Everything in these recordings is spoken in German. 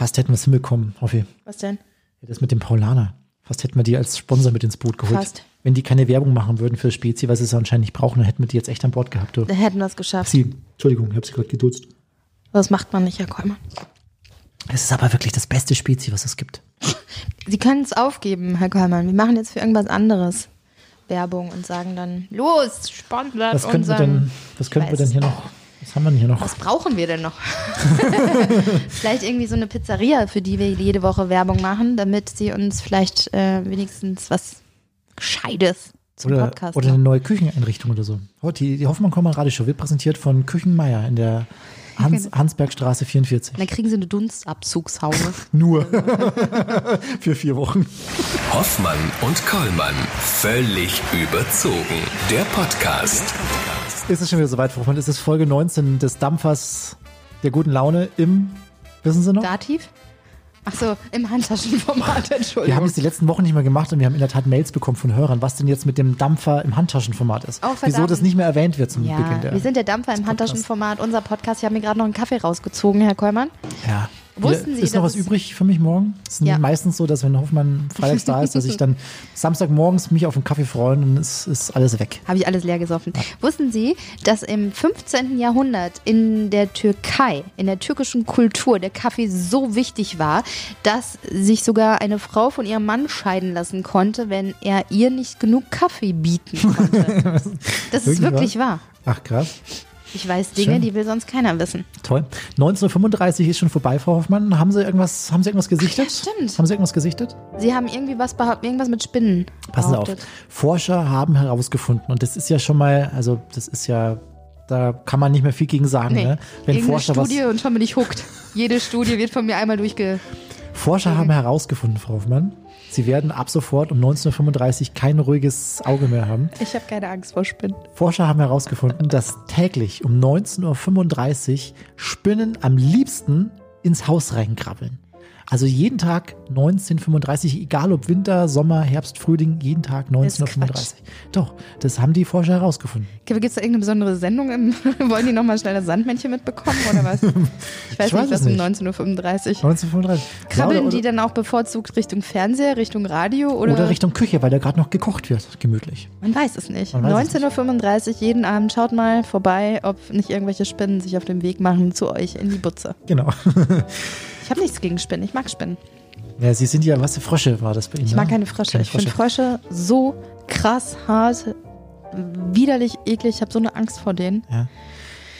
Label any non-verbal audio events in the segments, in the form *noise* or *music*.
Fast hätten wir es hinbekommen, Hoffi. Was denn? Ja, das mit dem Paulaner. Fast hätten wir die als Sponsor mit ins Boot geholt. Fast. Wenn die keine Werbung machen würden für Spezi, was sie anscheinend nicht brauchen, dann hätten wir die jetzt echt an Bord gehabt. Du. Da hätten wir es geschafft. Sie, Entschuldigung, ich habe sie gerade gedutzt. Das macht man nicht, Herr Kolmer. Es ist aber wirklich das beste Spezi, was es gibt. Sie können es aufgeben, Herr Kollmann. Wir machen jetzt für irgendwas anderes Werbung und sagen dann, los, sponsert Was könnten wir unseren- denn, was könnten wir denn hier noch, was haben wir denn hier noch? Was brauchen wir denn noch? *laughs* vielleicht irgendwie so eine Pizzeria, für die wir jede Woche Werbung machen, damit sie uns vielleicht äh, wenigstens was Gescheites zum Oder, Podcast oder eine neue Kücheneinrichtung oder so. Oh, die, die Hoffmann Radioshow wird präsentiert von Küchenmeier in der Hans, genau. Hansbergstraße 44. Dann kriegen sie eine Dunstabzugshaube. *laughs* Nur *laughs* für vier Wochen. Hoffmann und Kollmann. Völlig überzogen. Der Podcast. Ist es schon wieder soweit, Frau Hoffmann? Ist es Folge 19 des Dampfers der guten Laune im, wissen Sie noch? Dativ? Ach so, im Handtaschenformat, *laughs* Wir Entschuldigung. haben es die letzten Wochen nicht mehr gemacht und wir haben in der Tat Mails bekommen von Hörern, was denn jetzt mit dem Dampfer im Handtaschenformat ist. Oh. Wieso das nicht mehr erwähnt wird zum ja, Beginn der. wir sind der Dampfer im Handtaschenformat, unser Podcast. Ich habe mir gerade noch einen Kaffee rausgezogen, Herr Kollmann. ja. Wussten Sie, ist noch was es- übrig für mich morgen? Es ist Ja. meistens so, dass wenn Hoffmann freitags da ist, dass ich *laughs* dann Samstagmorgens mich auf einen Kaffee freue und dann ist, alles weg. Habe ich alles leer gesoffen. Wussten Sie, dass im 15. Jahrhundert in der Türkei, in der türkischen Kultur, der Kaffee so wichtig war, dass sich sogar eine Frau von ihrem Mann scheiden lassen konnte, wenn er ihr nicht genug Kaffee bieten konnte. *laughs* Das ist Wirklich wirklich wahr. Ach krass, Ich weiß Dinge, Schön. die will sonst keiner wissen. toll. 1935 ist schon vorbei, Frau Hoffmann. Haben Sie irgendwas, haben Sie irgendwas gesichtet? Ach ja, stimmt. Haben Sie irgendwas gesichtet? Sie haben irgendwie was behauptet, irgendwas mit Spinnen Passen Sie auf. Forscher haben herausgefunden, und das ist ja schon mal, also das ist ja, da kann man nicht mehr viel gegen sagen, Nee, ne? Wenn irgendeine Forscher was, Studie und schon bin ich hooked. Jede Studie wird von mir einmal durchge... Forscher haben herausgefunden, Frau Hoffmann, sie werden ab sofort um 1935 kein ruhiges Auge mehr haben. Ich habe keine Angst vor Spinnen. Forscher haben herausgefunden, dass täglich um 19.35 Uhr Spinnen am liebsten ins Haus reinkrabbeln. Also jeden Tag 1935, egal ob Winter, Sommer, Herbst, Frühling, jeden Tag ist 1935. Doch, das haben die Forscher herausgefunden. Gibt es da irgendeine besondere Sendung? Im, *laughs* wollen die nochmal schnell das Sandmännchen mitbekommen oder was? *laughs* Ich weiß Ich nicht, was um nicht. 19.35 Uhr. 1935. Krabbeln Ja, oder, die dann auch bevorzugt Richtung Fernseher, Richtung Radio oder? oder Richtung Küche, weil da gerade noch gekocht wird, gemütlich. Man weiß es nicht. Man weiß es 19.35 Uhr jeden Abend. Schaut mal vorbei, ob nicht irgendwelche Spinnen sich auf den Weg machen zu euch in die Butze. Genau. *laughs* Ich habe nichts gegen Spinnen. Ich mag Spinnen. Ja, Sie sind ja, was für Frösche war das bei Ihnen? Ich ne? mag keine Frösche. Keine ich finde Frösche so krass hart, widerlich, eklig. Ich habe so eine Angst vor denen. Ja.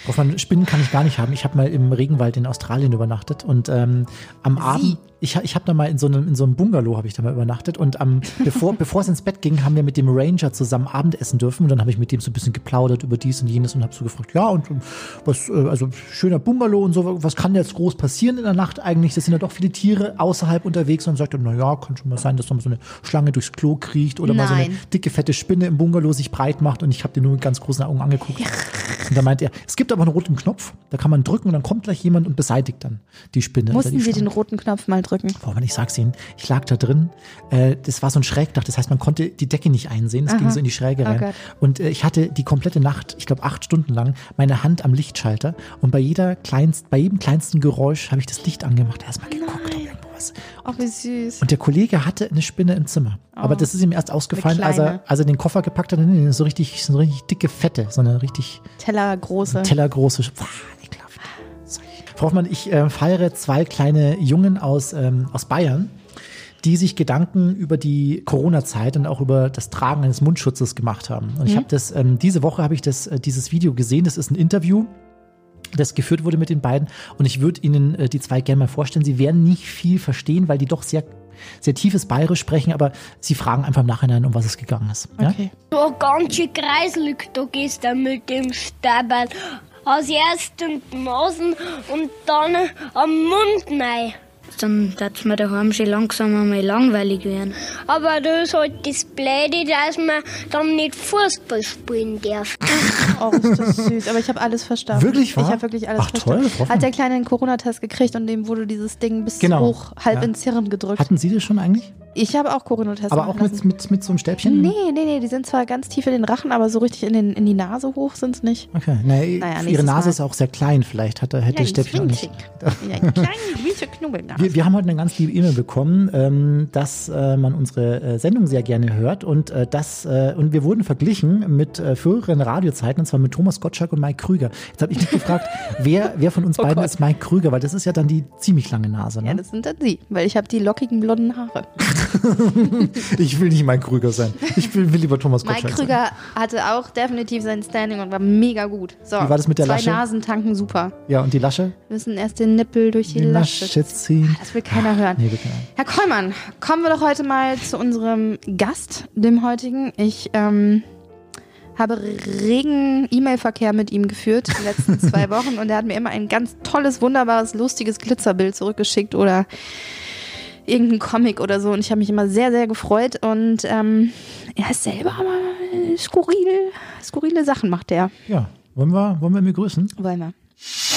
Hoffmann, Spinnen kann ich gar nicht haben. Ich habe mal im Regenwald in Australien übernachtet und ähm, am Abend, ich, ich habe da mal in so einem, in so einem Bungalow habe ich da mal übernachtet und am, *laughs* bevor, bevor es ins Bett ging, haben wir mit dem Ranger zusammen Abendessen dürfen und dann habe ich mit dem so ein bisschen geplaudert über dies und jenes und habe so gefragt, ja und, und was, äh, also schöner Bungalow und so, was kann jetzt groß passieren in der Nacht eigentlich? Das sind ja doch viele Tiere außerhalb unterwegs und dann sagt er, na ja, kann schon mal sein, dass da mal so eine Schlange durchs Klo kriecht oder mal so eine Nein. dicke, fette Spinne im Bungalow sich breit macht und ich habe den nur mit ganz großen Augen angeguckt. Und da meint er, es gibt aber einen roten Knopf, da kann man drücken und dann kommt gleich jemand und beseitigt dann die Spinne. Mussten die Sie den roten Knopf mal drücken? Boah, Mann, ich sag's Ihnen, ich lag da drin, äh, das war so ein Schrägdach, das heißt, man konnte die Decke nicht einsehen, es ging so in die Schräge Oh rein. Gott. und äh, ich hatte die komplette Nacht, ich glaube acht Stunden lang, meine Hand am Lichtschalter und bei jeder kleinst, bei jedem kleinsten Geräusch habe ich das Licht angemacht, erstmal geguckt, was. Oh, wie süß. Und der Kollege hatte eine Spinne im Zimmer. Aber das ist ihm erst ausgefallen, als er, Oh. als er den Koffer gepackt hat. So richtig, so richtig dicke Fette, so eine richtig Teller große. tellergroße. Ekelhaft. Sorry. Frau Hoffmann, ich äh, feiere zwei kleine Jungen aus, ähm, aus Bayern, die sich Gedanken über die Corona-Zeit und auch über das Tragen eines Mundschutzes gemacht haben. Und ich habe das, ähm, diese Woche habe ich das, äh, dieses Video gesehen. Das ist ein Interview das geführt wurde mit den beiden. Und ich würde Ihnen äh, die zwei gerne mal vorstellen. Sie werden nicht viel verstehen, weil die doch sehr, sehr tiefes Bayerisch sprechen, aber sie fragen einfach im Nachhinein, um was es gegangen ist. Ja? Okay. So ganz schön kreiselig, du gehst da mit dem Stabal. Als erst in die Nasen und dann am Mund rein. Dann darf mir daheim schon langsam einmal langweilig werden. Aber das ist halt das Blöde, dass man dann nicht Fußball spielen darf. Oh, ist das süß. Aber ich habe alles verstanden. Wirklich, wahr? Ich habe wirklich alles Ach, toll, verstanden. Frau Hat der Kleine einen Corona-Test gekriegt und dem wurde dieses Ding bis Genau. hoch halb Ja. ins Hirn gedrückt. Hatten Sie das schon eigentlich? Ich habe auch Corona-Tests Aber auch mit, mit, mit so einem Stäbchen? Nee, nee, nee, die sind zwar ganz tief in den Rachen, aber so richtig in, den, in die Nase hoch sind es nicht. Okay, nee, Naja, ihre Nase Mal. ist auch sehr klein, vielleicht hat, hätte Kleines Stäbchen auch nicht. Ja, einen *laughs* kleinen, winzig Knubbelnase. Wir, wir haben heute eine ganz liebe E-Mail bekommen, ähm, dass äh, man unsere äh, Sendung sehr gerne hört und äh, das äh, und wir wurden verglichen mit äh, früheren Radiozeiten und zwar mit Thomas Gottschalk und Mike Krüger. Jetzt habe ich mich gefragt, *laughs* wer, wer von uns Oh beiden Gott. ist Mike Krüger, weil das ist ja dann die ziemlich lange Nase. Ja, Ne? das sind dann sie, weil ich habe die lockigen blonden Haare. *laughs* *laughs* ich will nicht Mike Krüger sein. Ich will, will lieber Thomas Mike Gottschalk sein. Krüger hatte auch definitiv sein Standing und war mega gut. So, Wie war das mit der zwei Lasche? Nasen tanken super. Ja, und die Lasche? Wir müssen erst den Nippel durch die, Die Lasche. Lasche ziehen. Das will keiner hören. Nee, will keiner. Herr Kollmann, kommen wir doch heute mal zu unserem Gast, dem heutigen. Ich ähm, habe regen E-Mail-Verkehr mit ihm geführt die letzten *laughs* zwei Wochen und er hat mir immer ein ganz tolles, wunderbares, lustiges Glitzerbild zurückgeschickt oder irgendein Comic oder so und ich habe mich immer sehr, sehr gefreut und ähm, er ist selber aber skurril, skurrile Sachen macht er. Ja, wollen wir, wollen wir ihn begrüßen? Wollen wir.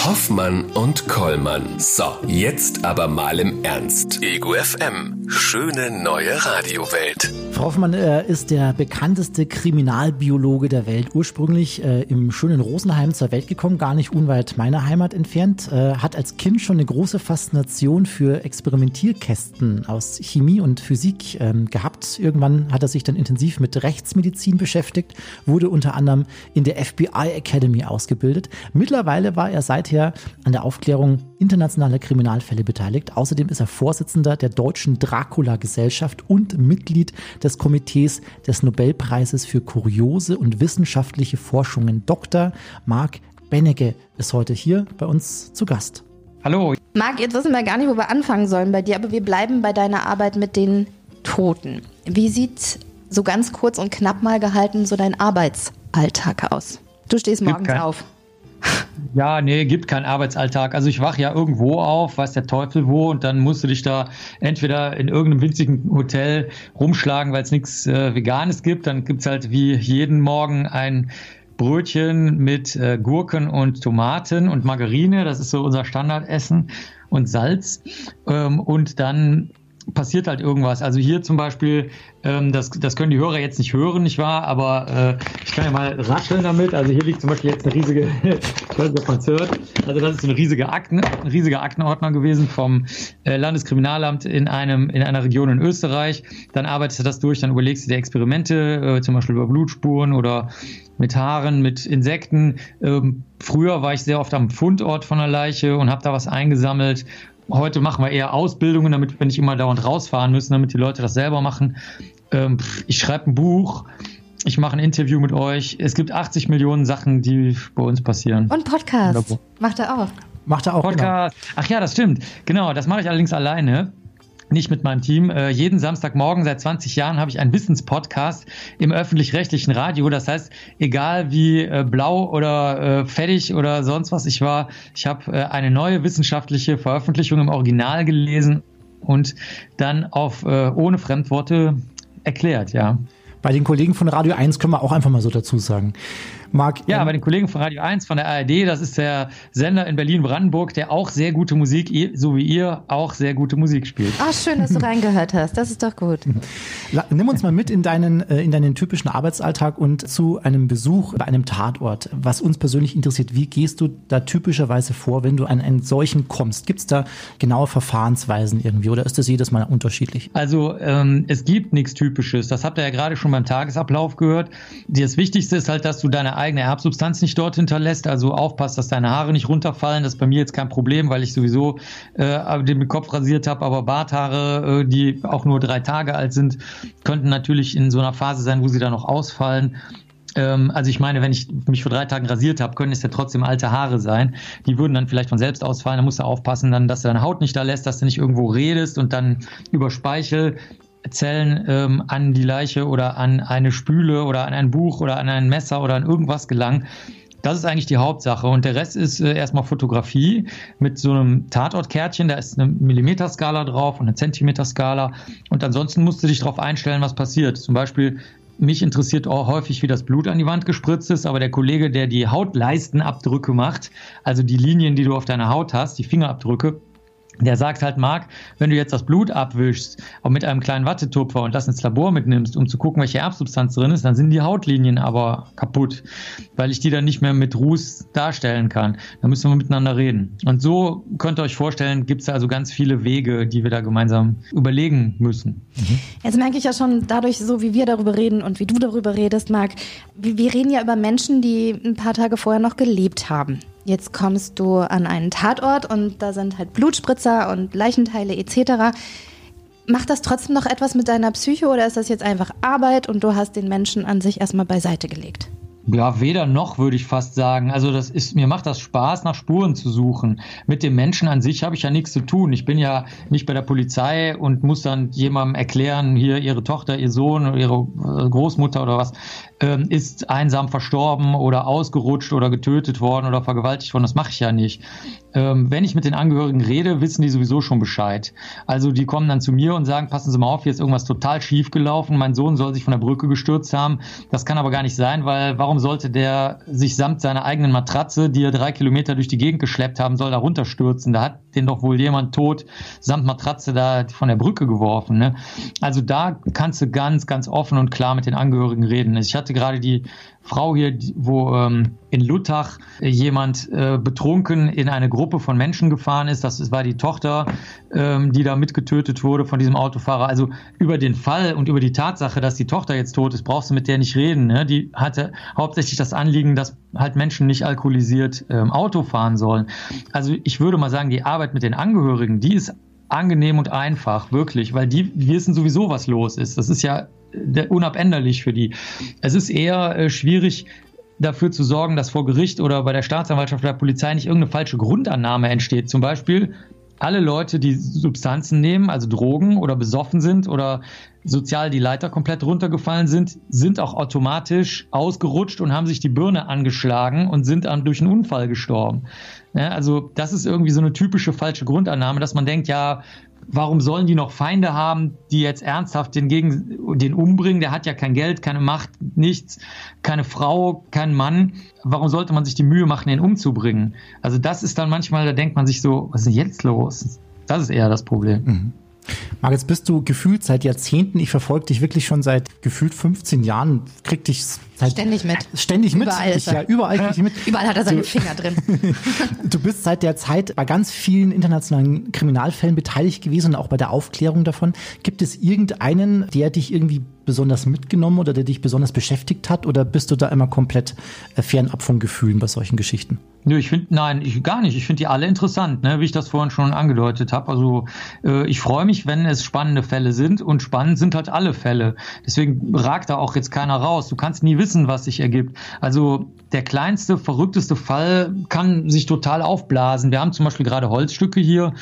Hoffmann und Kollmann. So, jetzt aber mal im Ernst. Ego FM. Schöne neue Radiowelt. Frau Hoffmann äh, ist der bekannteste Kriminalbiologe der Welt. Ursprünglich äh, im schönen Rosenheim zur Welt gekommen, gar nicht unweit meiner Heimat entfernt. Äh, hat als Kind schon eine große Faszination für Experimentierkästen aus Chemie und Physik ähm, gehabt. Irgendwann hat er sich dann intensiv mit Rechtsmedizin beschäftigt, wurde unter anderem in der FBI Academy ausgebildet. Mittlerweile war er seither an der Aufklärung internationaler Kriminalfälle beteiligt. Außerdem ist er Vorsitzender der Deutschen Dracula-Gesellschaft und Mitglied des Komitees des Nobelpreises für kuriose und wissenschaftliche Forschungen. Dr. Marc Benecke ist heute hier bei uns zu Gast. Hallo, Marc, jetzt wissen wir gar nicht, wo wir anfangen sollen bei dir, aber wir bleiben bei deiner Arbeit mit den Toten. Wie sieht so ganz kurz und knapp mal gehalten so dein Arbeitsalltag aus? Du stehst morgens auf. Ja, nee, gibt keinen Arbeitsalltag. Also ich wach ja irgendwo auf, weiß der Teufel wo, und dann musst du dich da entweder in irgendeinem winzigen Hotel rumschlagen, weil es nichts äh, Veganes gibt. Dann gibt's halt wie jeden Morgen ein Brötchen mit äh, Gurken und Tomaten und Margarine. Das ist so unser Standardessen und Salz. Ähm, und dann passiert halt irgendwas. Also hier zum Beispiel, ähm, das, das können die Hörer jetzt nicht hören, nicht wahr? Aber äh, ich kann ja mal rascheln damit. Also hier liegt zum Beispiel jetzt eine riesige, *laughs* ich weiß nicht, ob man es hört. Also das ist so eine riesige Akten, ein riesiger Aktenordner gewesen vom äh, Landeskriminalamt in einem in einer Region in Österreich. Dann arbeitest du das durch, dann überlegst du dir Experimente, äh, zum Beispiel über Blutspuren oder mit Haaren, mit Insekten. Ähm, früher war ich sehr oft am Fundort von der Leiche und habe da was eingesammelt. Heute machen wir eher Ausbildungen, damit wir nicht immer dauernd rausfahren müssen, damit die Leute das selber machen. Ähm, ich schreibe ein Buch, ich mache ein Interview mit euch. Es gibt 80 Millionen Sachen, die bei uns passieren. Und Podcast. Macht er auch. Macht er auch. Genau. Podcast. Ach ja, das stimmt. Genau, das mache ich allerdings alleine. Nicht mit meinem Team. Äh, jeden Samstagmorgen seit 20 Jahren habe ich einen Wissenspodcast im öffentlich-rechtlichen Radio. Das heißt, egal wie äh, blau oder äh, fettig oder sonst was ich war, ich habe äh, eine neue wissenschaftliche Veröffentlichung im Original gelesen und dann auf äh, ohne Fremdworte erklärt, ja. Bei den Kollegen von Radio 1 können wir auch einfach mal so dazu sagen. Marc, Ja, ähm, bei den Kollegen von Radio 1 von der ARD, das ist der Sender in Berlin-Brandenburg, der auch sehr gute Musik, so wie ihr, auch sehr gute Musik spielt. Ach, schön, dass du *laughs* reingehört hast. Das ist doch gut. Nimm uns mal mit in deinen, äh, in deinen typischen Arbeitsalltag und zu einem Besuch bei einem Tatort. Was uns persönlich interessiert, wie gehst du da typischerweise vor, wenn du an einen solchen kommst? Gibt es da genaue Verfahrensweisen irgendwie oder ist das jedes Mal unterschiedlich? Also ähm, es gibt nichts Typisches. Das habt ihr ja gerade schon beim Tagesablauf gehört. Das Wichtigste ist halt, dass du deine eigene Erbsubstanz nicht dort hinterlässt. Also aufpasst, dass deine Haare nicht runterfallen. Das ist bei mir jetzt kein Problem, weil ich sowieso äh, den Kopf rasiert habe. Aber Barthaare, äh, die auch nur drei Tage alt sind, könnten natürlich in so einer Phase sein, wo sie dann noch ausfallen. Ähm, also ich meine, wenn ich mich vor drei Tagen rasiert habe, können es ja trotzdem alte Haare sein. Die würden dann vielleicht von selbst ausfallen. Da musst du aufpassen, dann, dass du deine Haut nicht da lässt, dass du nicht irgendwo redest und dann über Speichelzellen ähm, an die Leiche oder an eine Spüle oder an ein Buch oder an ein Messer oder an irgendwas gelangen. Das ist eigentlich die Hauptsache. Und der Rest ist äh, erstmal Fotografie mit so einem Tatortkärtchen. Da ist eine Millimeterskala drauf und eine Zentimeterskala. Und ansonsten musst du dich darauf einstellen, was passiert. Zum Beispiel mich interessiert auch häufig, wie das Blut an die Wand gespritzt ist, aber der Kollege, der die Hautleistenabdrücke macht, also die Linien, die du auf deiner Haut hast, die Fingerabdrücke, Der sagt halt, Marc, wenn du jetzt das Blut abwischst, auch mit einem kleinen Wattetupfer und das ins Labor mitnimmst, um zu gucken, welche Erbsubstanz drin ist, dann sind die Hautlinien aber kaputt, weil ich die dann nicht mehr mit Ruß darstellen kann. Da müssen wir miteinander reden. Und so könnt ihr euch vorstellen, gibt es also ganz viele Wege, die wir da gemeinsam überlegen müssen. Jetzt merke ich ja schon dadurch, so wie wir darüber reden und wie du darüber redest, Marc, wir reden ja über Menschen, die ein paar Tage vorher noch gelebt haben. Jetzt kommst du an einen Tatort und da sind halt Blutspritzer und Leichenteile etc. Macht das trotzdem noch etwas mit deiner Psyche oder ist das jetzt einfach Arbeit und du hast den Menschen an sich erstmal beiseite gelegt? Ja, weder noch würde ich fast sagen. Also das ist mir macht das Spaß, nach Spuren zu suchen. Mit dem Menschen an sich habe ich ja nichts zu tun. Ich bin ja nicht bei der Polizei und muss dann jemandem erklären, hier ihre Tochter, ihr Sohn ihre äh, Großmutter oder was ähm, ist einsam verstorben oder ausgerutscht oder getötet worden oder vergewaltigt worden. Das mache ich ja nicht. Ähm, wenn ich mit den Angehörigen rede, wissen die sowieso schon Bescheid. Also die kommen dann zu mir und sagen, passen Sie mal auf, hier ist irgendwas total schief gelaufen. Mein Sohn soll sich von der Brücke gestürzt haben. Das kann aber gar nicht sein, weil warum sollte der sich samt seiner eigenen Matratze, die er drei Kilometer durch die Gegend geschleppt haben soll, da runterstürzen? Da hat den doch wohl jemand tot samt Matratze da von der Brücke geworfen. Ne? Also da kannst du ganz, ganz offen und klar mit den Angehörigen reden. Ich hatte gerade die Frau hier, wo ähm, in Luttach jemand äh, betrunken in eine Gruppe von Menschen gefahren ist. Das war die Tochter, ähm, die da mitgetötet wurde von diesem Autofahrer. Also über den Fall und über die Tatsache, dass die Tochter jetzt tot ist, brauchst du mit der nicht reden. Ne? Die hatte hauptsächlich das Anliegen, dass halt Menschen nicht alkoholisiert ähm, Auto fahren sollen. Also ich würde mal sagen, die Arbeit mit den Angehörigen, die ist angenehm und einfach, wirklich, weil die wissen sowieso, was los ist. Das ist ja unabänderlich für die. Es ist eher äh, schwierig, dafür zu sorgen, dass vor Gericht oder bei der Staatsanwaltschaft oder der Polizei nicht irgendeine falsche Grundannahme entsteht. Zum Beispiel, alle Leute, die Substanzen nehmen, also Drogen oder besoffen sind oder sozial die Leiter komplett runtergefallen sind, sind auch automatisch ausgerutscht und haben sich die Birne angeschlagen und sind dann durch einen Unfall gestorben. Ja, also das ist irgendwie so eine typische falsche Grundannahme, dass man denkt, ja, warum sollen die noch Feinde haben, die jetzt ernsthaft den, gegen, den umbringen? Der hat ja kein Geld, keine Macht, nichts, keine Frau, kein Mann. Warum sollte man sich die Mühe machen, den umzubringen? Also das ist dann manchmal, da denkt man sich so, was ist denn jetzt los? Das ist eher das Problem. Mhm. Jetzt bist du gefühlt seit Jahrzehnten, ich verfolge dich wirklich schon seit gefühlt 15 Jahren, krieg dich seit ständig mit. Ständig mit. Überall ich, ja, überall krieg ich mit. *laughs* Überall hat er seine du, Finger drin. *laughs* du bist seit der Zeit bei ganz vielen internationalen Kriminalfällen beteiligt gewesen und auch bei der Aufklärung davon. Gibt es irgendeinen, der dich irgendwie besonders mitgenommen oder der dich besonders beschäftigt hat oder bist du da immer komplett äh, fernab von Gefühlen bei solchen Geschichten? Nö, ich finde, nein, ich gar nicht. Ich finde die alle interessant, ne, wie ich das vorhin schon angedeutet habe. Also äh, ich freue mich, wenn es spannende Fälle sind und spannend sind halt alle Fälle. Deswegen ragt da auch jetzt keiner raus. Du kannst nie wissen, was sich ergibt. Also der kleinste, verrückteste Fall kann sich total aufblasen. Wir haben zum Beispiel gerade Holzstücke hier.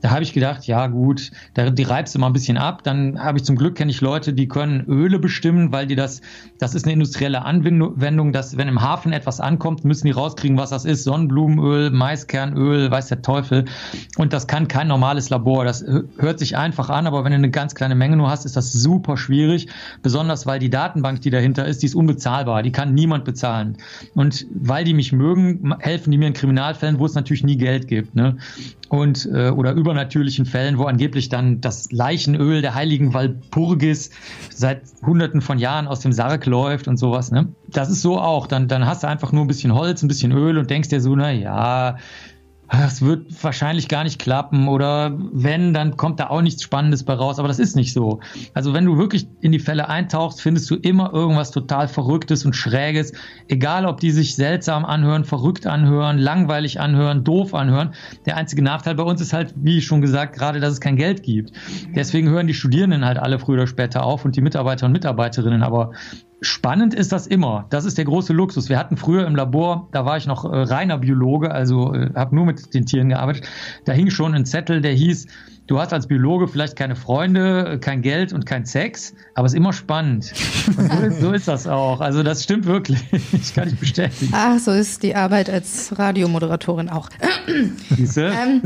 Da habe ich gedacht, ja gut, da, die reibst du mal ein bisschen ab. Dann habe ich zum Glück kenne ich Leute, die können Öle bestimmen, weil die das, das ist eine industrielle Anwendung, dass wenn im Hafen etwas ankommt, müssen die rauskriegen, was das ist. Sonnenblumenöl, Maiskernöl, weiß der Teufel. Und das kann kein normales Labor. Das hört sich einfach an, aber wenn du eine ganz kleine Menge nur hast, ist das super schwierig. Besonders weil die Datenbank, die dahinter ist, die ist unbezahlbar. Die kann niemand bezahlen. Und weil die mich mögen, helfen die mir in Kriminalfällen, wo es natürlich nie Geld gibt. Ne? Und äh, oder übernatürlichen Fällen, wo angeblich dann das Leichenöl der heiligen Walpurgis seit Hunderten von Jahren aus dem Sarg läuft und sowas. Ne? Das ist so auch. Dann, dann hast du einfach nur ein bisschen Holz, ein bisschen Öl und denkst dir so, na ja, es wird wahrscheinlich gar nicht klappen oder wenn, dann kommt da auch nichts Spannendes bei raus, aber das ist nicht so. Also wenn du wirklich in die Fälle eintauchst, findest du immer irgendwas total Verrücktes und Schräges, egal ob die sich seltsam anhören, verrückt anhören, langweilig anhören, doof anhören. Der einzige Nachteil bei uns ist halt, wie schon gesagt, gerade, dass es kein Geld gibt. Deswegen hören die Studierenden halt alle früher oder später auf und die Mitarbeiter und Mitarbeiterinnen, aber Spannend ist das immer. Das ist der große Luxus. Wir hatten früher im Labor, da war ich noch äh, reiner Biologe, also äh, habe nur mit den Tieren gearbeitet. Da hing schon ein Zettel, der hieß, du hast als Biologe vielleicht keine Freunde, kein Geld und kein Sex, aber es ist immer spannend. So ist, so, ist, das auch. Also das stimmt wirklich. *laughs* Ich kann nicht bestätigen. Ach, so ist die Arbeit als Radiomoderatorin auch. Siehste? *clears throat* ähm,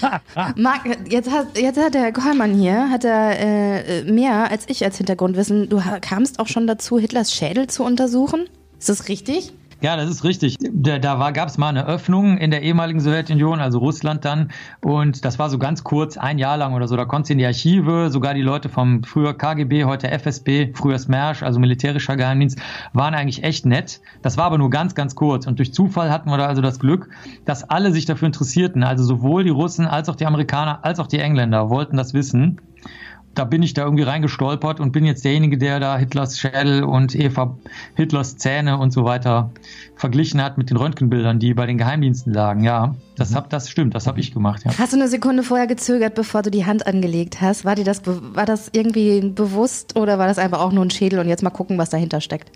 *laughs* Marc, jetzt hat, jetzt hat der Kollmann hier, hat er äh, mehr als ich als Hintergrundwissen. Du kamst auch schon dazu, Hitlers Schädel zu untersuchen. Ist das richtig? Ja, das ist richtig. Da, da gab es mal eine Öffnung in der ehemaligen Sowjetunion, also Russland dann. Und das war so ganz kurz, ein Jahr lang oder so. Da konntest du in die Archive, sogar die Leute vom früher KGB, heute FSB, früher SMERSH, also militärischer Geheimdienst, waren eigentlich echt nett. Das war aber nur ganz, ganz kurz. Und durch Zufall hatten wir da also das Glück, dass alle sich dafür interessierten. Also sowohl die Russen als auch die Amerikaner als auch die Engländer wollten das wissen da bin ich da irgendwie reingestolpert und bin jetzt derjenige, der da Hitlers Schädel und Eva Hitlers Zähne und so weiter verglichen hat mit den Röntgenbildern, die bei den Geheimdiensten lagen. Ja, das, hab, das stimmt, das habe ich gemacht. Ja. Hast du eine Sekunde vorher gezögert, bevor du die Hand angelegt hast? War dir das, war das irgendwie bewusst oder war das einfach auch nur ein Schädel und jetzt mal gucken, was dahinter steckt?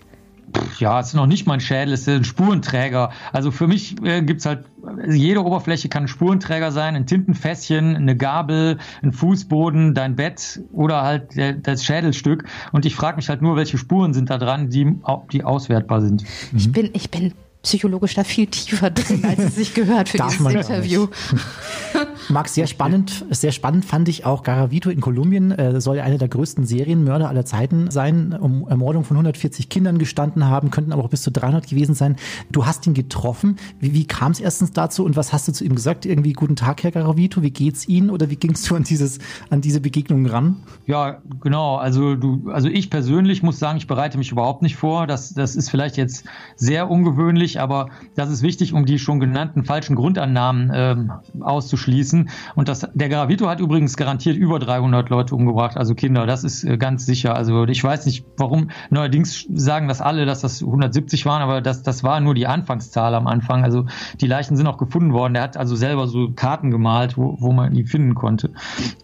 Ja, es ist noch nicht mein Schädel, es ist ein Spurenträger. Also für mich äh, gibt's halt, jede Oberfläche kann ein Spurenträger sein, ein Tintenfässchen, eine Gabel, ein Fußboden, dein Bett oder halt der, das Schädelstück. Und ich frage mich halt nur, welche Spuren sind da dran, die, die auswertbar sind. Ich bin, ich bin psychologisch da viel tiefer drin, als es sich gehört für Darf dieses Interview. *laughs* Max, sehr spannend, sehr spannend fand ich auch Garavito in Kolumbien, äh, soll ja einer der größten Serienmörder aller Zeiten sein, um Ermordung von 140 Kindern gestanden haben, könnten aber auch bis zu 300 gewesen sein. Du hast ihn getroffen. Wie, wie kam es erstens dazu und was hast du zu ihm gesagt? Irgendwie guten Tag, Herr Garavito, wie geht's Ihnen oder wie gingst du an dieses, an diese Begegnung ran? Ja, genau. Also du, also ich persönlich muss sagen, ich bereite mich überhaupt nicht vor. Das, das ist vielleicht jetzt sehr ungewöhnlich, aber das ist wichtig, um die schon genannten falschen Grundannahmen ähm, auszuschließen. Und das, der Garavito hat übrigens garantiert über 300 Leute umgebracht, also Kinder. Das ist äh, ganz sicher. Also ich weiß nicht, warum. Neuerdings sagen das alle, dass das 170 waren, aber das, das war nur die Anfangszahl am Anfang. Also die Leichen sind auch gefunden worden. Der hat also selber so Karten gemalt, wo, wo man die finden konnte.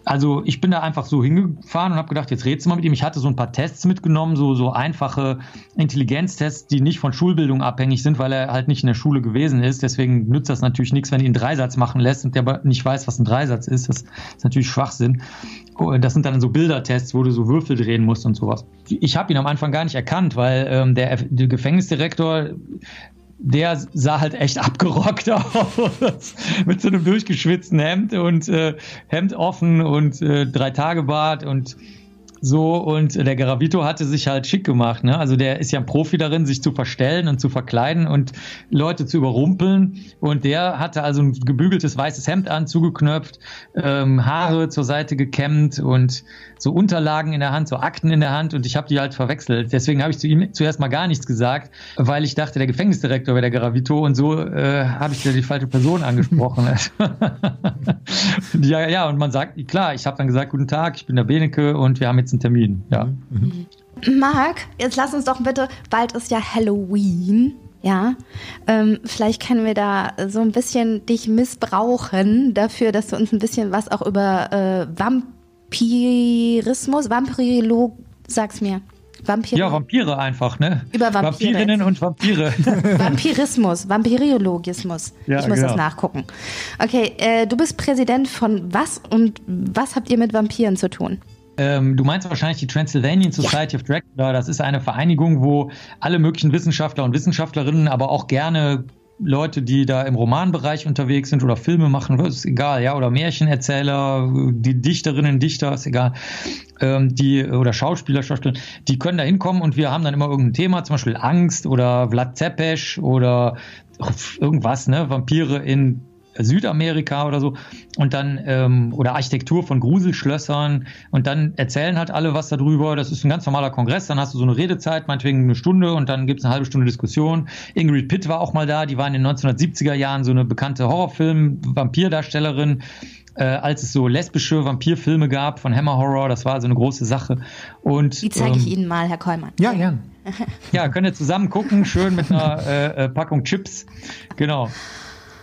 Also ich bin da einfach so hingefahren und habe gedacht, jetzt redest du mal mit ihm. Ich hatte so ein paar Tests mitgenommen, so, so einfache Intelligenztests, die nicht von Schulbildung abhängig sind, weil er halt nicht in der Schule gewesen ist. Deswegen nützt das natürlich nichts, wenn ihn Dreisatz machen lässt und der nicht weiß, was ein Dreisatz ist. Das ist natürlich Schwachsinn. Oh, das sind dann so Bildertests, wo du so Würfel drehen musst und sowas. Ich habe ihn am Anfang gar nicht erkannt, weil ähm, der, der Gefängnisdirektor der sah halt echt abgerockt *laughs* aus. mit so einem durchgeschwitzten Hemd und äh, Hemd offen und äh, drei Tage Bart und so, und der Garavito hatte sich halt schick gemacht, ne? Also der ist ja ein Profi darin, sich zu verstellen und zu verkleiden und Leute zu überrumpeln. Und der hatte also ein gebügeltes weißes Hemd an, zugeknöpft, ähm, Haare zur Seite gekämmt und so Unterlagen in der Hand, so Akten in der Hand und ich habe die halt verwechselt. Deswegen habe ich zu ihm zuerst mal gar nichts gesagt, weil ich dachte, der Gefängnisdirektor wäre der Garavito und so äh, habe ich da die falsche Person angesprochen. *laughs* ja, ja, und man sagt, klar, ich habe dann gesagt, guten Tag, ich bin der Beneke und wir haben jetzt einen Termin. Ja. Mhm. Marc, jetzt lass uns doch bitte, bald ist ja Halloween. Ja, ähm, vielleicht können wir da so ein bisschen dich missbrauchen dafür, dass du uns ein bisschen was auch über äh, Vampirismus, Vampirilog, sag's mir. Vampire. Ja, Vampire einfach, ne? Über Vampire. Vampirinnen und Vampire. *laughs* Vampirismus, Vampiriologismus. Ja, ich muss genau. das nachgucken. Okay, äh, du bist Präsident von was und was habt ihr mit Vampiren zu tun? Ähm, du meinst wahrscheinlich die Transylvanian Society ja. of Dracula. Das ist eine Vereinigung, wo alle möglichen Wissenschaftler und Wissenschaftlerinnen, aber auch gerne Leute, die da im Romanbereich unterwegs sind oder Filme machen, ist egal, ja, oder Märchenerzähler, die Dichterinnen, Dichter, ist egal, ähm, die oder Schauspieler, Schauspieler, die können da hinkommen und wir haben dann immer irgendein Thema, zum Beispiel Angst oder Vlad Zepes oder irgendwas, ne, Vampire in Südamerika oder so und dann ähm, oder Architektur von Gruselschlössern und dann erzählen halt alle was darüber. Das ist ein ganz normaler Kongress, dann hast du so eine Redezeit, meinetwegen eine Stunde und dann gibt es eine halbe Stunde Diskussion. Ingrid Pitt war auch mal da, die war in den 1970er Jahren so eine bekannte Horrorfilm-Vampirdarstellerin. Äh, als es so lesbische Vampirfilme gab von Hammer Horror, das war so eine große Sache. Und, die zeige ich ähm, Ihnen mal, Herr Kollmann. Ja, gern. Ja, könnt ihr zusammen gucken, schön mit einer äh, äh, Packung Chips. Genau.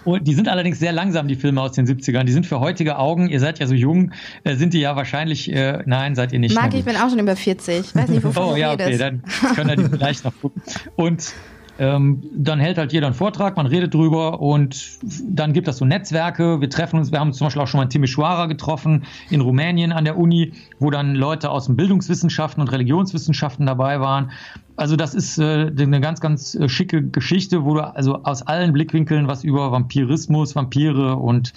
Und die sind allerdings sehr langsam, die Filme aus den 70ern. Die sind für heutige Augen, ihr seid ja so jung, äh, sind die ja wahrscheinlich, äh, nein, seid ihr nicht. Marc, ich bin auch schon über 40. Weiß nicht, wovon *laughs* Oh ja, okay, dann können wir die vielleicht noch gucken. Und ähm, dann hält halt jeder einen Vortrag, man redet drüber und dann gibt es so Netzwerke. Wir treffen uns, wir haben zum Beispiel auch schon mal Timișoara getroffen, in Rumänien an der Uni, wo dann Leute aus den Bildungswissenschaften und Religionswissenschaften dabei waren. Also das ist äh, eine ganz, ganz äh, schicke Geschichte, wo du also aus allen Blickwinkeln was über Vampirismus, Vampire und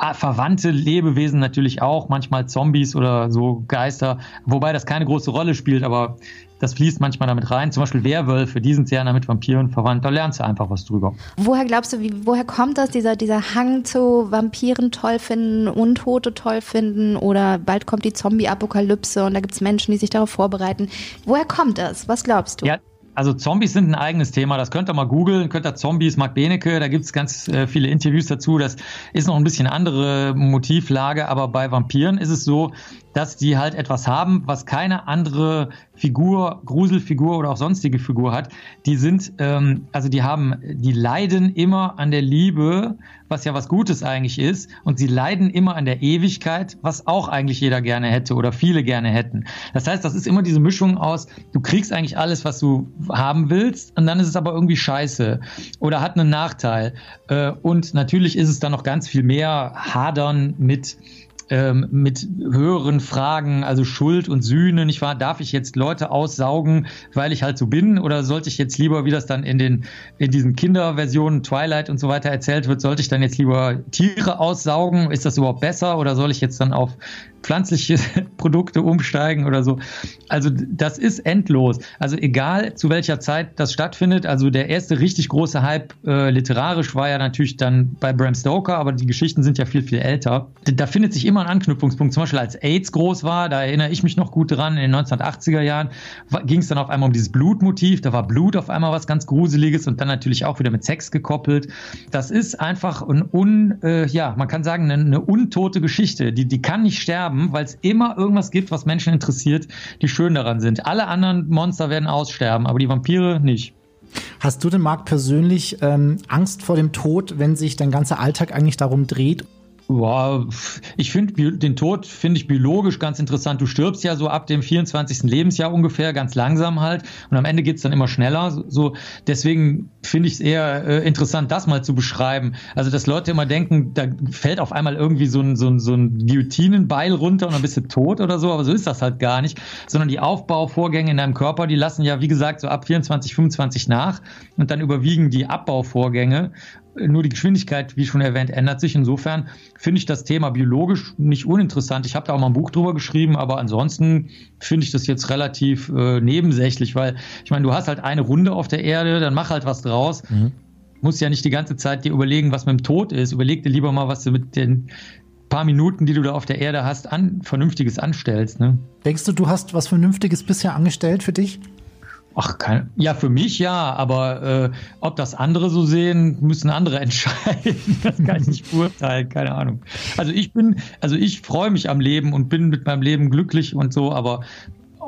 äh, verwandte Lebewesen natürlich auch, manchmal Zombies oder so Geister, wobei das keine große Rolle spielt, aber das fließt manchmal damit rein. Zum Beispiel Werwölfe, die sind sehr nah mit Vampiren verwandt. Da lernst du einfach was drüber. Woher glaubst du, wie, woher kommt das, dieser, dieser Hang zu Vampiren toll finden, Untote toll finden oder bald kommt die Zombie-Apokalypse und da gibt es Menschen, die sich darauf vorbereiten. Woher kommt das? Was glaubst du? Ja, also Zombies sind ein eigenes Thema, das könnt ihr mal googeln, könnt ihr Zombies, Mark Benecke, da gibt es ganz äh, viele Interviews dazu, das ist noch ein bisschen andere Motivlage, aber bei Vampiren ist es so, dass die halt etwas haben, was keine andere Figur, Gruselfigur oder auch sonstige Figur hat. Die sind, ähm, also die haben, die leiden immer an der Liebe, was ja was Gutes eigentlich ist, und sie leiden immer an der Ewigkeit, was auch eigentlich jeder gerne hätte oder viele gerne hätten. Das heißt, das ist immer diese Mischung aus, du kriegst eigentlich alles, was du haben willst, und dann ist es aber irgendwie scheiße oder hat einen Nachteil. Äh, und natürlich ist es dann noch ganz viel mehr Hadern mit ähm, mit höheren Fragen, also Schuld und Sühne, nicht wahr? Darf ich jetzt Leute aussaugen, weil ich halt so bin? Oder sollte ich jetzt lieber, wie das dann in den, in diesen Kinderversionen Twilight und so weiter erzählt wird, sollte ich dann jetzt lieber Tiere aussaugen? Ist das überhaupt besser? Oder soll ich jetzt dann auf pflanzliche *laughs* Produkte umsteigen oder so. Also das ist endlos. Also egal zu welcher Zeit das stattfindet. Also der erste richtig große Hype äh, literarisch war ja natürlich dann bei Bram Stoker, aber die Geschichten sind ja viel, viel älter. Da findet sich immer ein Anknüpfungspunkt. Zum Beispiel als AIDS groß war, da erinnere ich mich noch gut dran, in den 1980er Jahren ging es dann auf einmal um dieses Blutmotiv. Da war Blut auf einmal was ganz Gruseliges und dann natürlich auch wieder mit Sex gekoppelt. Das ist einfach ein un, äh, ja, man kann sagen, eine, eine untote Geschichte. Die, die kann nicht sterben sterben, weil es immer irgendwas gibt, was Menschen interessiert, die schön daran sind. Alle anderen Monster werden aussterben, aber die Vampire nicht. Hast du denn, Marc, persönlich ähm, Angst vor dem Tod, wenn sich dein ganzer Alltag eigentlich darum dreht? Boah, ich finde den Tod finde ich biologisch ganz interessant. Du stirbst ja so ab dem 24. Lebensjahr ungefähr, ganz langsam halt. Und am Ende geht's dann immer schneller. So, deswegen finde ich es eher äh, interessant, das mal zu beschreiben. Also, dass Leute immer denken, da fällt auf einmal irgendwie so ein, so ein, so ein Guillotinenbeil runter und dann bist du tot oder so, aber so ist das halt gar nicht. Sondern die Aufbauvorgänge in deinem Körper, die lassen ja, wie gesagt, so ab 24, 25 nach und dann überwiegen die Abbauvorgänge nur die Geschwindigkeit, wie schon erwähnt, ändert sich. Insofern finde ich das Thema biologisch nicht uninteressant. Ich habe da auch mal ein Buch drüber geschrieben, aber ansonsten finde ich das jetzt relativ äh, nebensächlich, weil ich meine, du hast halt eine Runde auf der Erde, dann mach halt was draus. Mhm. Muss ja nicht die ganze Zeit dir überlegen, was mit dem Tod ist. Überleg dir lieber mal, was du mit den paar Minuten, die du da auf der Erde hast, an, Vernünftiges anstellst. Ne? Denkst du, du hast was Vernünftiges bisher angestellt für dich? Ach, kein, ja, für mich ja, aber äh, ob das andere so sehen, müssen andere *laughs* entscheiden. Das kann ich nicht beurteilen, keine Ahnung. Also ich bin, also ich freue mich am Leben und bin mit meinem Leben glücklich und so, aber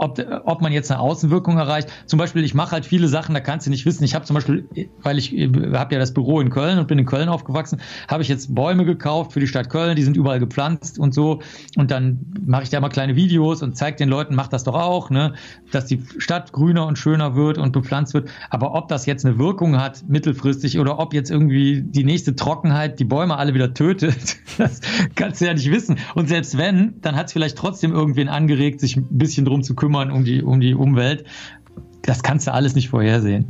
ob, ob man jetzt eine Außenwirkung erreicht. Zum Beispiel, ich mache halt viele Sachen, da kannst du nicht wissen. Ich habe zum Beispiel, weil ich habe ja das Büro in Köln und bin in Köln aufgewachsen, habe ich jetzt Bäume gekauft für die Stadt Köln, die sind überall gepflanzt und so. Und dann mache ich da mal kleine Videos und zeige den Leuten, mach das doch auch, ne, dass die Stadt grüner und schöner wird und bepflanzt wird. Aber ob das jetzt eine Wirkung hat, mittelfristig, oder ob jetzt irgendwie die nächste Trockenheit die Bäume alle wieder tötet, *laughs* das kannst du ja nicht wissen. Und selbst wenn, dann hat es vielleicht trotzdem irgendwen angeregt, sich ein bisschen drum zu kümmern kümmern um die, um die Umwelt. Das kannst du alles nicht vorhersehen.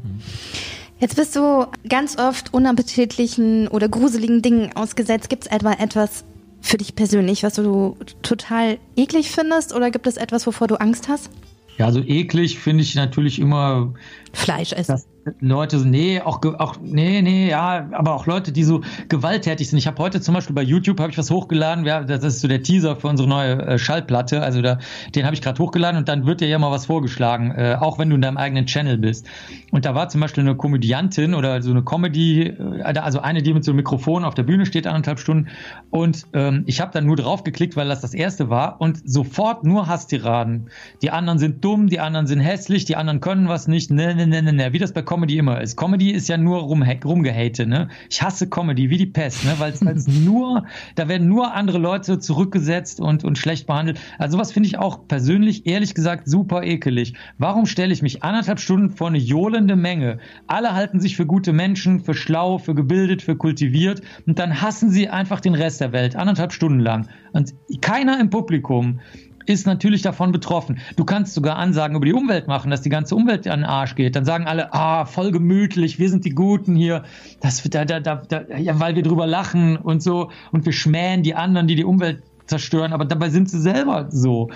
Jetzt bist du ganz oft unappetitlichen oder gruseligen Dingen ausgesetzt. Gibt es etwa etwas für dich persönlich, was du total eklig findest oder gibt es etwas, wovor du Angst hast? Ja, so eklig finde ich natürlich immer Fleisch essen. Das, Leute, nee, auch, auch, nee, nee, ja, aber auch Leute, die so gewalttätig sind. Ich habe heute zum Beispiel bei YouTube habe ich was hochgeladen, ja, das ist so der Teaser für unsere neue äh, Schallplatte, also da, den habe ich gerade hochgeladen und dann wird dir ja mal was vorgeschlagen, äh, auch wenn du in deinem eigenen Channel bist. Und da war zum Beispiel eine Komödiantin oder so eine Comedy, äh, also eine, die mit so einem Mikrofon auf der Bühne steht, anderthalb Stunden. Und ähm, ich habe dann nur drauf geklickt, weil das das erste war und sofort nur Hasstiraden. Die anderen sind dumm, die anderen sind hässlich, die anderen können was nicht, ne, ne, ne, ne, ne, wie das bei Comedy immer ist. Comedy ist ja nur rum, rumgehate, ne? Ich hasse Comedy wie die Pest, ne? Weil es *laughs* nur, da werden nur andere Leute zurückgesetzt und, und schlecht behandelt. Also sowas finde ich auch persönlich, ehrlich gesagt, super ekelig. Warum stelle ich mich anderthalb Stunden vor eine johlende Menge? Alle halten sich für gute Menschen, für schlau, für gebildet, für kultiviert und dann hassen sie einfach den Rest der Welt, anderthalb Stunden lang. Und keiner im Publikum ist natürlich davon betroffen. Du kannst sogar Ansagen über die Umwelt machen, dass die ganze Umwelt an den Arsch geht. Dann sagen alle, ah, voll gemütlich, wir sind die Guten hier, das, da, da, da, ja, weil wir drüber lachen und so und wir schmähen die anderen, die die Umwelt zerstören, aber dabei sind sie selber so.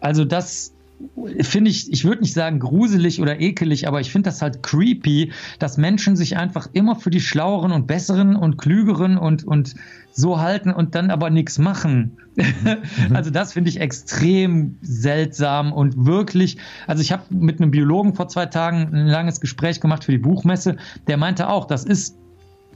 Also das finde ich, ich würde nicht sagen gruselig oder ekelig, aber ich finde das halt creepy, dass Menschen sich einfach immer für die Schlaueren und Besseren und Klügeren und, und so halten und dann aber nichts machen. *laughs* also das finde ich extrem seltsam und wirklich, also ich habe mit einem Biologen vor zwei Tagen ein langes Gespräch gemacht für die Buchmesse, der meinte auch, das ist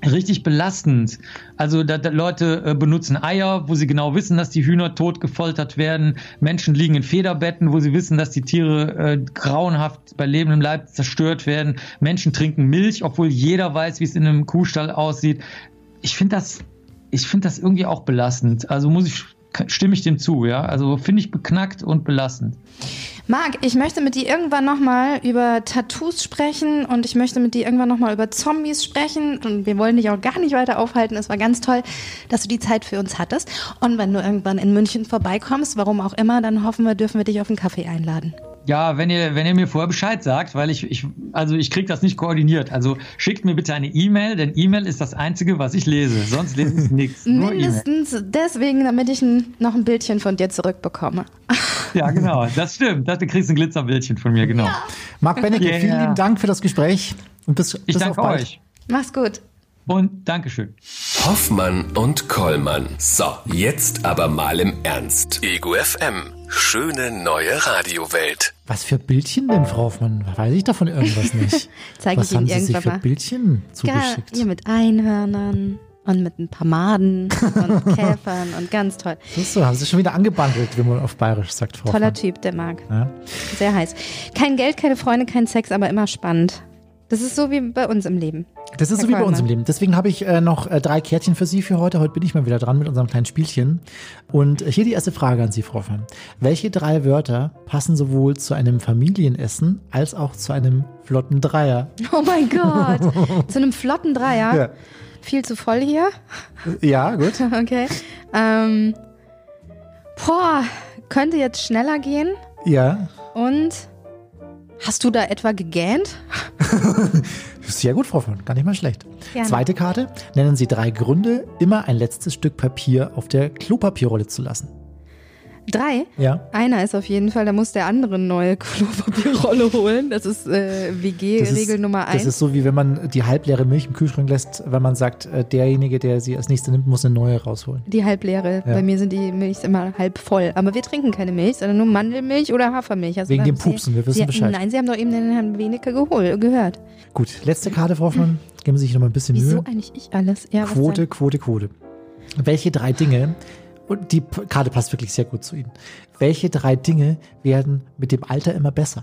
richtig belastend. Also da, da Leute äh, benutzen Eier, wo sie genau wissen, dass die Hühner tot gefoltert werden. Menschen liegen in Federbetten, wo sie wissen, dass die Tiere äh, grauenhaft bei lebendem Leib zerstört werden. Menschen trinken Milch, obwohl jeder weiß, wie es in einem Kuhstall aussieht. Ich finde das, ich finde das irgendwie auch belastend. Also muss ich stimme ich dem zu, ja. Also finde ich beknackt und belastend. Marc, ich möchte mit dir irgendwann nochmal über Tattoos sprechen und ich möchte mit dir irgendwann nochmal über Zombies sprechen und wir wollen dich auch gar nicht weiter aufhalten. Es war ganz toll, dass du die Zeit für uns hattest. Und wenn du irgendwann in München vorbeikommst, warum auch immer, dann hoffen wir, dürfen wir dich auf einen Kaffee einladen. Ja, wenn ihr, wenn ihr mir vorher Bescheid sagt, weil ich, ich also ich kriege das nicht koordiniert. Also schickt mir bitte eine E-Mail, denn E-Mail ist das Einzige, was ich lese. Sonst lese ich nichts. Mindestens e deswegen, damit ich ein, noch ein Bildchen von dir zurückbekomme. *laughs* Ja, genau, das stimmt. du kriegst ein Glitzerbildchen von mir, genau. Ja. Marc Bennecke, yeah. vielen lieben Dank für das Gespräch und bis, ich bis danke euch. Mach's gut. Und Dankeschön. Hoffmann und Kollmann. So, jetzt aber mal im Ernst. Ego FM. Schöne neue Radiowelt. Was für Bildchen denn, Frau Hoffmann? Weiß ich davon irgendwas nicht. *laughs* Zeige ich Ihnen irgendwann sich für Bildchen zugeschickt? Ja, hier mit Einhörnern und mit ein paar Maden *laughs* und Käfern und ganz toll. Siehst du, haben Sie schon wieder angebandelt, wie man auf Bayerisch sagt, Frau Toller Hoffmann. Typ, der mag. Ja. Sehr heiß. Kein Geld, keine Freunde, kein Sex, aber immer spannend. Das ist so wie bei uns im Leben. Das ist Herr so wie bei uns im Leben. Deswegen habe ich äh, noch äh, drei Kärtchen für Sie für heute. Heute bin ich mal wieder dran mit unserem kleinen Spielchen. Und hier die erste Frage an Sie, Frau Fan. Welche drei Wörter passen sowohl zu einem Familienessen als auch zu einem flotten Dreier? *laughs* Oh mein Gott. *laughs* zu einem flotten Dreier? Ja. Viel zu voll hier? Ja, gut. *laughs* Okay. Ähm, boah, könnte jetzt schneller gehen. Ja. Und Hast du da etwa gegähnt? *laughs* Sehr gut, Frau von, gar nicht mal schlecht. Gerne. Zweite Karte. Nennen Sie drei Gründe, immer ein letztes Stück Papier auf der Klopapierrolle zu lassen. Drei? Ja. Einer ist auf jeden Fall, da muss der andere eine neue Klopapierrolle holen. Das ist äh, WG-Regel Nummer eins. Das ist so, wie wenn man die halbleere Milch im Kühlschrank lässt, wenn man sagt, äh, derjenige, der sie als nächstes nimmt, muss eine neue rausholen. Die halbleere. Ja. Bei mir sind die Milch immer halb voll. Aber wir trinken keine Milch, sondern nur Mandelmilch oder Hafermilch. Also Wegen dem Pupsen, wir wissen sie, Bescheid. Nein, Sie haben doch eben den Herrn Wenecke gehört. Gut, letzte Karte, Frau Hoffmann. Geben Sie sich noch mal ein bisschen Wieso Mühe. Wieso eigentlich ich alles? Ja, Quote, Quote, Quote. Welche drei Dinge und die Karte passt wirklich sehr gut zu Ihnen. Welche drei Dinge werden mit dem Alter immer besser?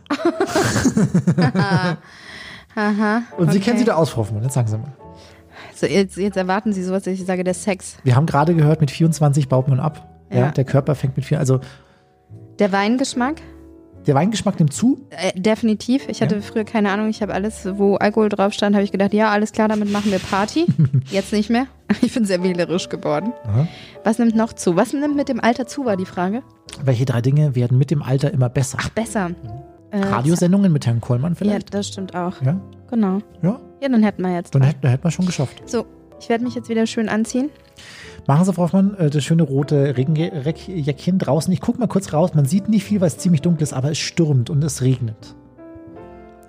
Aha. *laughs* Und Sie kennen sie da aus, Frau Hoffmann. Jetzt sagen Sie mal. So, jetzt, jetzt erwarten Sie sowas, ich sage, der Sex. Wir haben gerade gehört, mit 24 baut man ab. Ja. ja der Körper fängt mit vier, also. Der Weingeschmack? Der Weingeschmack nimmt zu? Äh, definitiv. Ich hatte ja. früher keine Ahnung. Ich habe alles, wo Alkohol drauf stand, habe ich gedacht, ja, alles klar, damit machen wir Party. *laughs* Jetzt nicht mehr. *laughs* Ich bin sehr wählerisch geworden. Aha. Was nimmt noch zu? Was nimmt mit dem Alter zu, war die Frage. Welche drei Dinge werden mit dem Alter immer besser? Ach, besser. Äh, Radiosendungen mit Herrn Kohlmann vielleicht? Ja, das stimmt auch. Ja? Genau. Ja? Ja, dann hätten wir jetzt. Dann hätten, hätten wir schon geschafft. So, ich werde mich jetzt wieder schön anziehen. Machen Sie, Frau Hoffmann, äh, das schöne rote Regenjäckchen draußen. Ich gucke mal kurz raus. Man sieht nicht viel, weil es ziemlich dunkel ist, aber es stürmt und es regnet.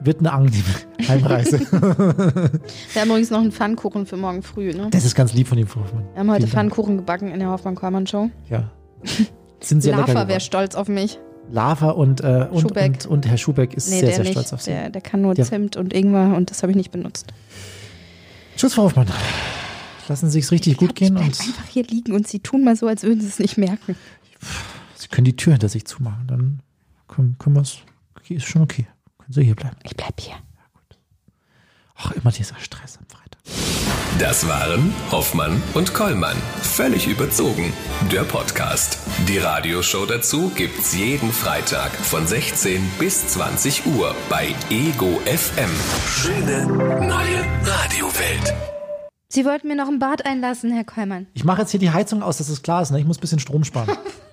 Wird eine angenehme *laughs* Heimreise. Wir haben übrigens noch einen Pfannkuchen für morgen früh. Ne? Das ist ganz lieb von ihm, Frau Hoffmann. Wir haben heute Vielen Pfannkuchen Dank. gebacken in der Hoffmann-Kollmann-Show. Ja. *laughs* Sind sehr Lava wäre stolz auf mich. Lava und, äh, und, und, und, Herr Schubeck ist nee, sehr, sehr nicht. stolz auf Sie. Der, der kann nur ja. Zimt und Ingwer und das habe ich nicht benutzt. Tschüss, Frau Hoffmann. Lassen Sie es richtig gut gehen. und einfach hier liegen und Sie tun mal so, als würden Sie es nicht merken. Sie können die Tür hinter sich zumachen, dann können, können wir es. Okay, ist schon okay. Können Sie hier bleiben. Ich bleib hier. Ja, gut. Ach, immer dieser Stress am Freitag. Das waren Hoffmann und Kollmann. Völlig überzogen. Der Podcast. Die Radioshow dazu gibt's jeden Freitag von 16 bis 20 Uhr bei Ego FM. Schöne neue Radiowelt. Sie wollten mir noch ein Bad einlassen, Herr Kollmann. Ich mache jetzt hier die Heizung aus, dass es klar ist. Ne? Ich muss ein bisschen Strom sparen. *laughs*